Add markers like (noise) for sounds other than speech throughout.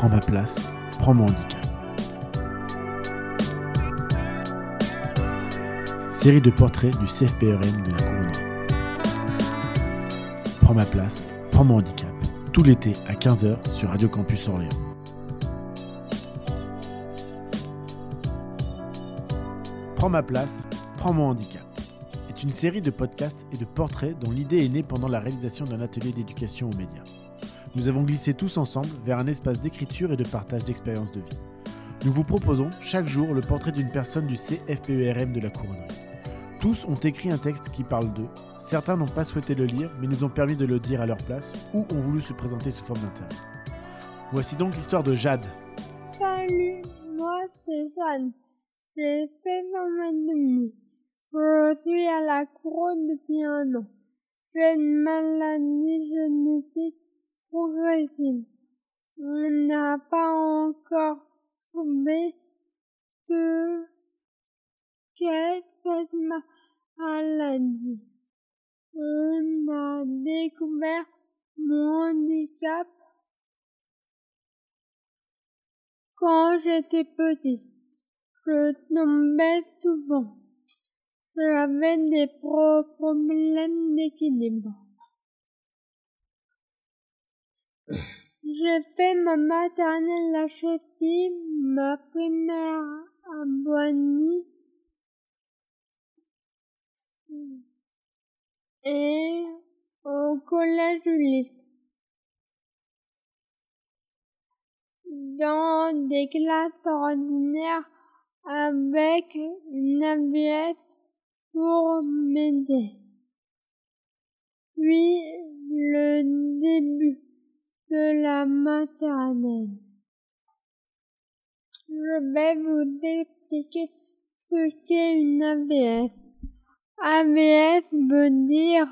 Prends ma place, prends mon handicap. Série de portraits du CFPRM de la couronnerie. Prends ma place, prends mon handicap. Tout l'été à 15h sur Radio Campus Orléans. Prends ma place, prends mon handicap est une série de podcasts et de portraits dont l'idée est née pendant la réalisation d'un atelier d'éducation aux médias. Nous avons glissé tous ensemble vers un espace d'écriture et de partage d'expériences de vie. Nous vous proposons chaque jour le portrait d'une personne du CFPERM de la couronnerie. Tous ont écrit un texte qui parle d'eux. Certains n'ont pas souhaité le lire, mais nous ont permis de le dire à leur place, ou ont voulu se présenter sous forme d'interview. Voici donc l'histoire de Jade. Salut, moi c'est Jeanne. J'ai 16 ans et demi. Je suis à la couronne depuis un an. J'ai une maladie génétique progressive. On n'a pas encore trouvé ce qu'est cette maladie. On a découvert mon handicap quand j'étais petite. Je tombais souvent. J'avais des problèmes d'équilibre. J'ai fait ma maternelle à Chéty, ma primaire à Boigny et au collège Ulysse. Dans des classes ordinaires avec une aviette pour m'aider. Puis le de la maternelle. Je vais vous expliquer ce qu'est une AVS. AVS veut dire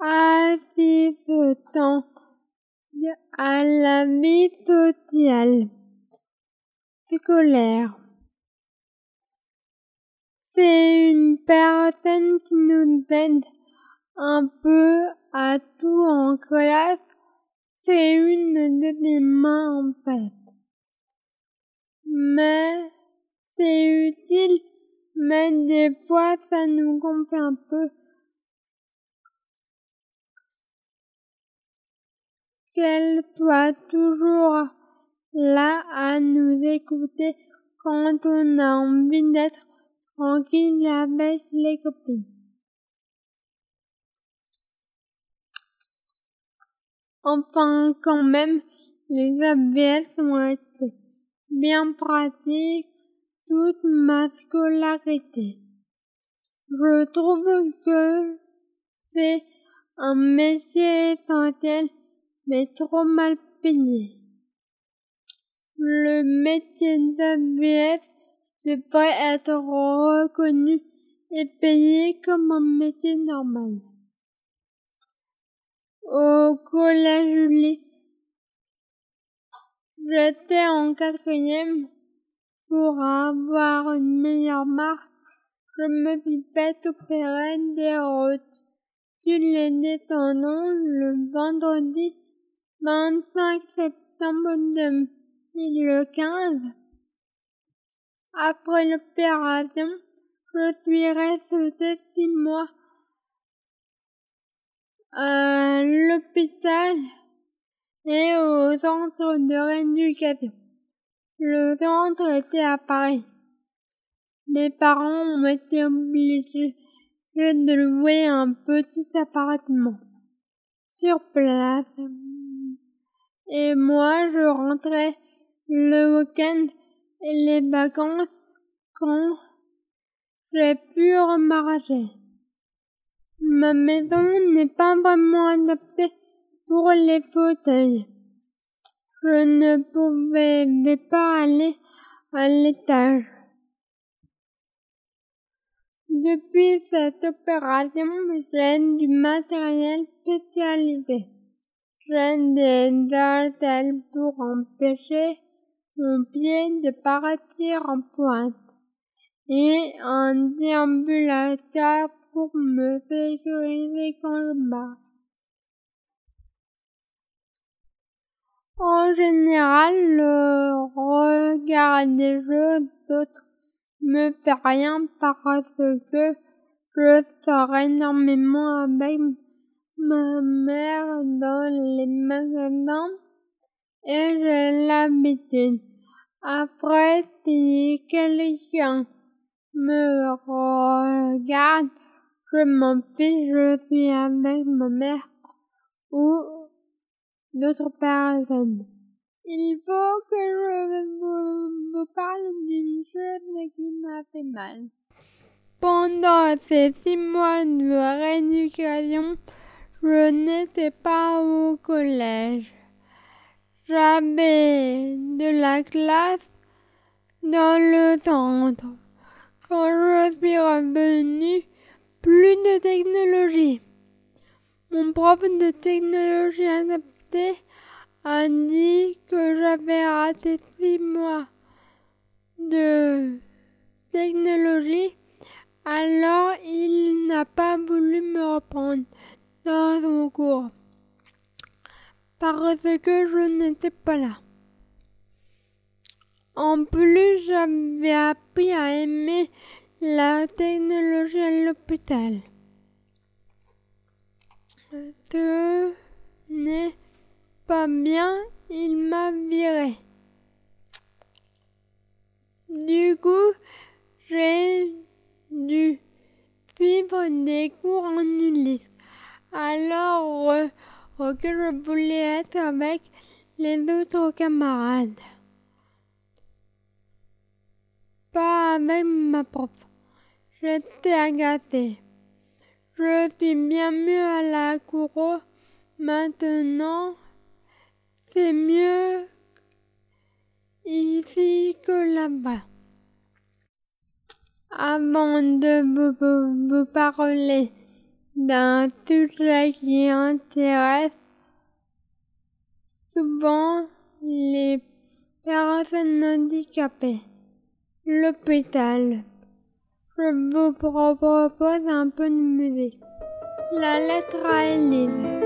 assistant à la vie sociale scolaire. C'est une personne qui nous aide un peu à tout en classe. C'est une de mes mains en fait. Mais c'est utile, mais des fois ça nous gonfle un peu. Qu'elle soit toujours là à nous écouter quand on a envie d'être tranquille avec les copines. Enfin, quand même, les ABS ont été bien pratiques toute ma scolarité. Je trouve que c'est un métier essentiel, mais trop mal payé. Le métier d'ABS devrait être reconnu et payé comme un métier normal. Au collège j'étais en quatrième pour avoir une meilleure marque. Je me suis fait opérer des routes. Tu les détendons le vendredi 25 septembre 2015. Après l'opération, je suis restée six mois à l'hôpital et au centre de rééducation. Le centre était à Paris. Mes parents ont été obligés de louer un petit appartement sur place. Et moi, je rentrais le week-end et les vacances quand j'ai pu remarcher. Ma maison n'est pas vraiment adaptée pour les fauteuils. Je ne pouvais pas aller à l'étage. Depuis cette opération, j'ai du matériel spécialisé. J'ai des haltères pour empêcher mon pied de partir en pointe et un déambulateur pour me sécuriser quand je marche. En général, le regard des jeux d'autres me fait rien parce que je sors énormément avec ma mère dans les magasins et j'ai l'habitude. Après, si quelqu'un me regarde, je m'en fiche, je suis avec ma mère ou d'autres personnes. Il faut que je vous, parle d'une chose qui m'a fait mal. Pendant ces six mois de rééducation, je n'étais pas au collège. J'avais de la classe dans le centre. Quand je suis revenu, plus de technologie. Mon prof de technologie adaptée a dit que j'avais raté six mois de technologie, alors il n'a pas voulu me reprendre dans mon cours parce que je n'étais pas là. En plus, j'avais appris à aimer la technologie à l'hôpital. Ce n'est pas bien, il m'a viré. Du coup, j'ai dû suivre des cours en Ulysse. Alors euh, que je voulais être avec les autres camarades. Pas avec ma prof. J'étais agacée. Je suis bien mieux à la cour maintenant. C'est mieux ici que là-bas. Avant de vous, vous parler d'un sujet qui intéresse souvent les personnes handicapées. L'hôpital. Je vous propose un peu de musique. La lettre à Élise.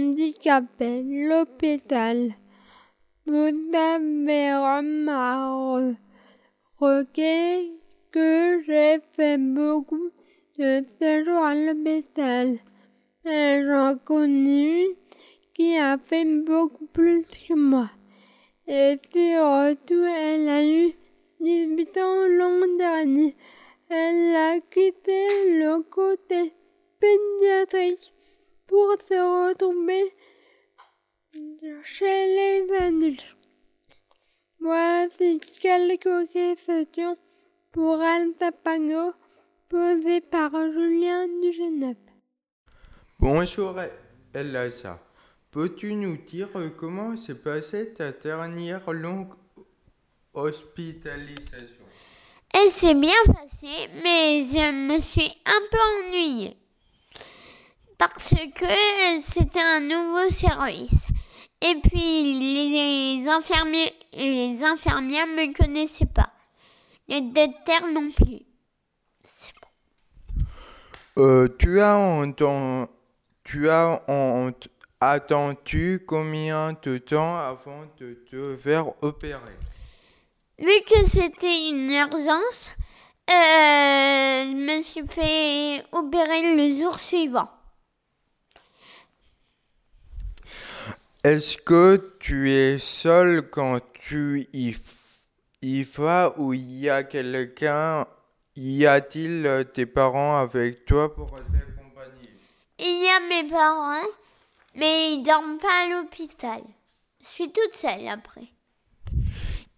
Handicapées, l'hôpital. potaverum a requis que j'ai fait beaucoup de séjours à l'hôpital. Et j'en connais qui a fait beaucoup plus que moi. Et surtout, elle a eu 18 ans l'an dernier. Elle a quitté le côté pédiatrique pour se retrouver chez les adultes. Voici quelques questions pour Alta Pago posées par Julien Dugenep. Bonjour Elsa. Peux-tu nous dire comment s'est passée ta dernière longue hospitalisation? Elle s'est bien passée, mais je me suis un peu ennuyée. Parce que c'était un nouveau service. Et puis les infirmiers les infirmières ne me connaissaient pas. Les docteurs non plus. C'est bon. Euh, tu as entendu, tu as attendu combien de temps avant de te faire opérer? Vu que c'était une urgence, euh, je me suis fait opérer le jour suivant. Est-ce que tu es seul quand tu y, y vas ou il y a quelqu'un? Y a-t-il euh, tes parents avec toi pour t'accompagner? Il y a mes parents, mais ils dorment pas à l'hôpital. Je suis toute seule après.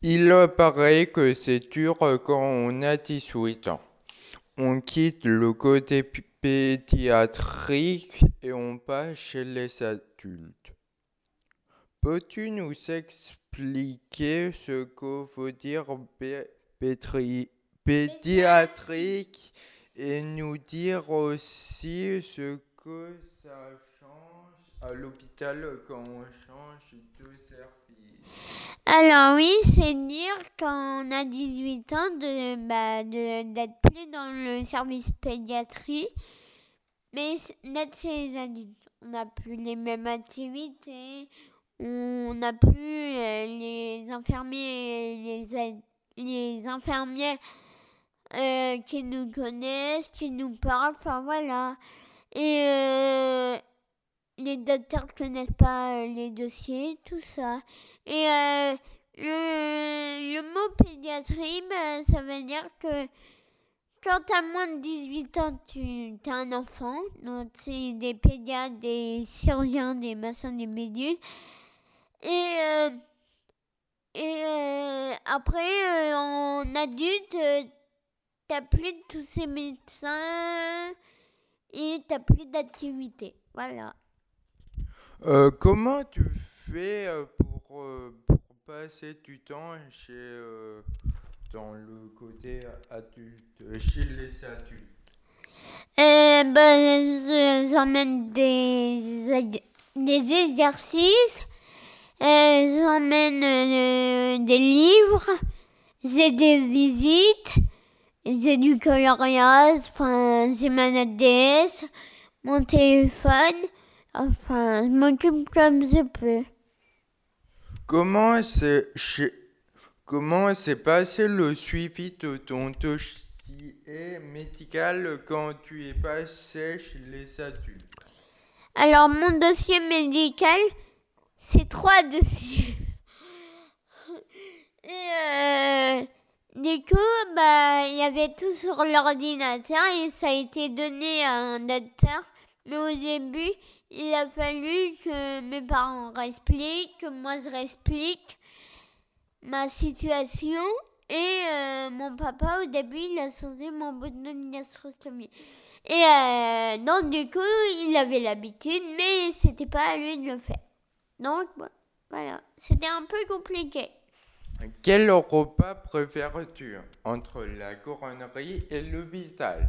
Il paraît que c'est dur quand on a 18 ans. On quitte le côté pédiatrique et on passe chez les adultes. Peux-tu nous expliquer ce que veut dire pédiatrique et nous dire aussi ce que ça change à l'hôpital quand on change de service? Alors oui, c'est dire quand on a 18 ans de bah, d'être plus dans le service pédiatrie, mais d'être chez les adultes. On n'a plus les mêmes activités, on n'a plus euh, les infirmiers, les les infirmières euh, qui nous connaissent, qui nous parlent, enfin voilà. Et euh, les docteurs ne connaissent pas les dossiers, tout ça. Et le, mot pédiatrie, ben, ça veut dire que quand tu as moins de 18 ans, tu es un enfant. Donc, c'est des pédiatres, des chirurgiens, des machins, des médules. Et, euh, et euh, après, euh, en adulte, t'as plus de tous ces médecins et t'as plus d'activité. Voilà. Comment tu fais pour, pour passer du temps chez, dans le côté adulte, chez les adultes? Euh, ben, je- j'emmène des, des exercices, euh, j'emmène euh, des livres, j'ai des visites, j'ai du coloriage, enfin, j'ai ma note DS, mon téléphone, enfin, je m'occupe comme je peux. Comment s'est comment s'est passé le suivi de ton dossier médical quand tu es passé chez les adultes? Alors, mon dossier médical, c'est trois dossiers. (laughs) Et euh, du coup, bah, il y avait tout sur l'ordinateur et ça a été donné à un docteur. Mais au début, il a fallu que mes parents réexpliquent, que moi je réexplique ma situation. Et euh, mon papa, au début, il a changé mon bouton de. Et euh, donc, du coup, il avait l'habitude, mais c'était pas à lui de le faire. Donc, vo- voilà, c'était un peu compliqué. Quel repas préfères-tu entre la couronnerie et l'hôpital?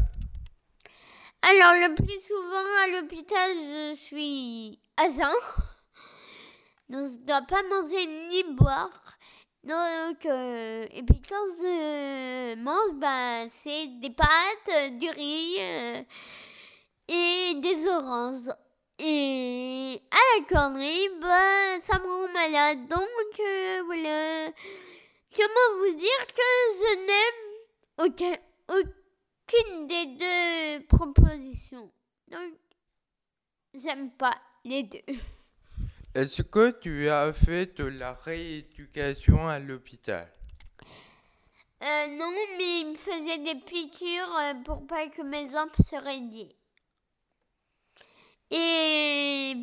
Alors, le plus souvent à l'hôpital, je suis à jeun. Donc, je dois pas manger ni boire. Donc, euh, et puis quand je mange, ben, c'est des pâtes, du riz euh, et des oranges. Et à la connerie, bah, ça me rend malade. Donc, euh, voilà. Comment vous dire que je n'aime aucun, aucune des deux propositions. Donc, j'aime pas les deux. Est-ce que tu as fait de la rééducation à l'hôpital? Euh, non, mais il me faisait des piqûres euh, pour pas que mes jambes se raidissent. Et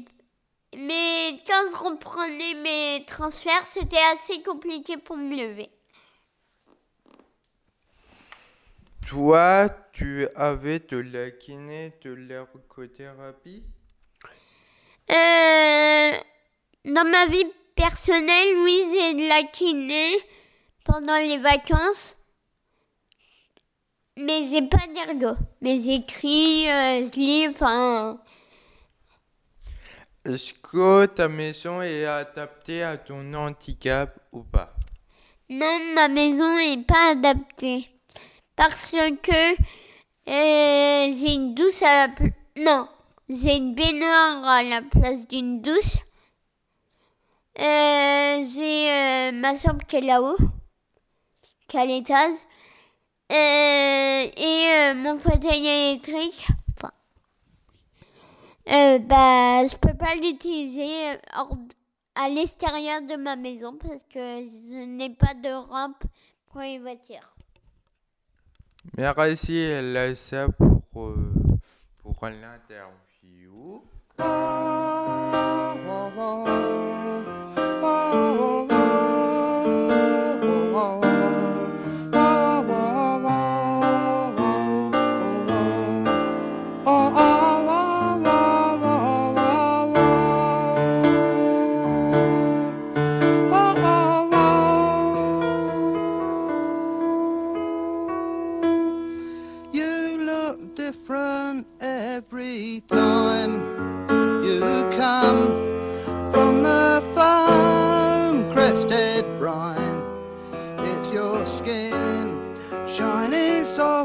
mais quand je reprenais mes transferts, c'était assez compliqué pour me lever. Toi, tu avais de la kiné, de l'ergothérapie Euh, dans ma vie personnelle, oui, j'ai de la kiné pendant les vacances. Mais j'ai pas d'ergo. Mais j'écris, euh, je lis, enfin. Est-ce que ta maison est adaptée à ton handicap ou pas? Non, ma maison est pas adaptée. Parce que euh, j'ai une douche à la Non, j'ai une baignoire à la place d'une douche. Euh, j'ai euh, ma chambre qui est là-haut, qui est à l'étage. Et mon fauteuil électrique. Euh, bah, je peux pas l'utiliser euh, à l'extérieur de ma maison parce que je n'ai pas de rampe pour les voitures. Merci Elsa pour, euh, pour l'interview. Your skin shining softly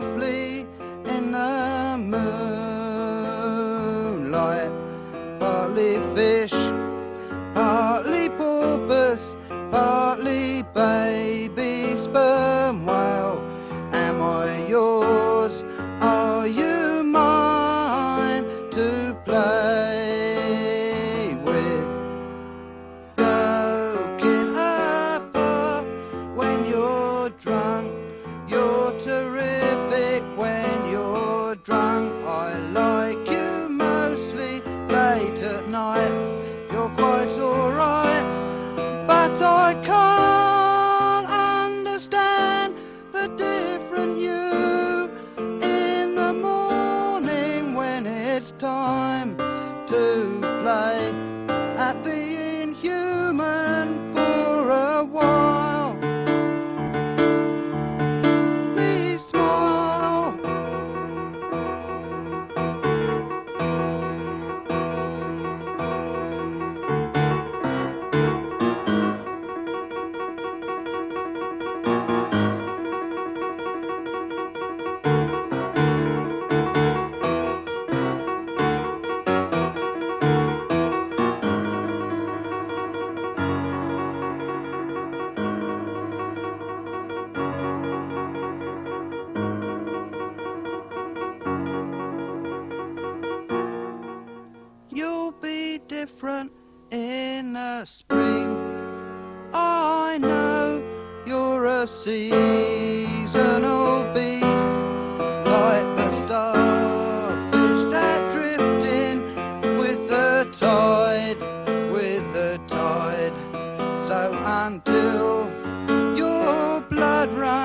God.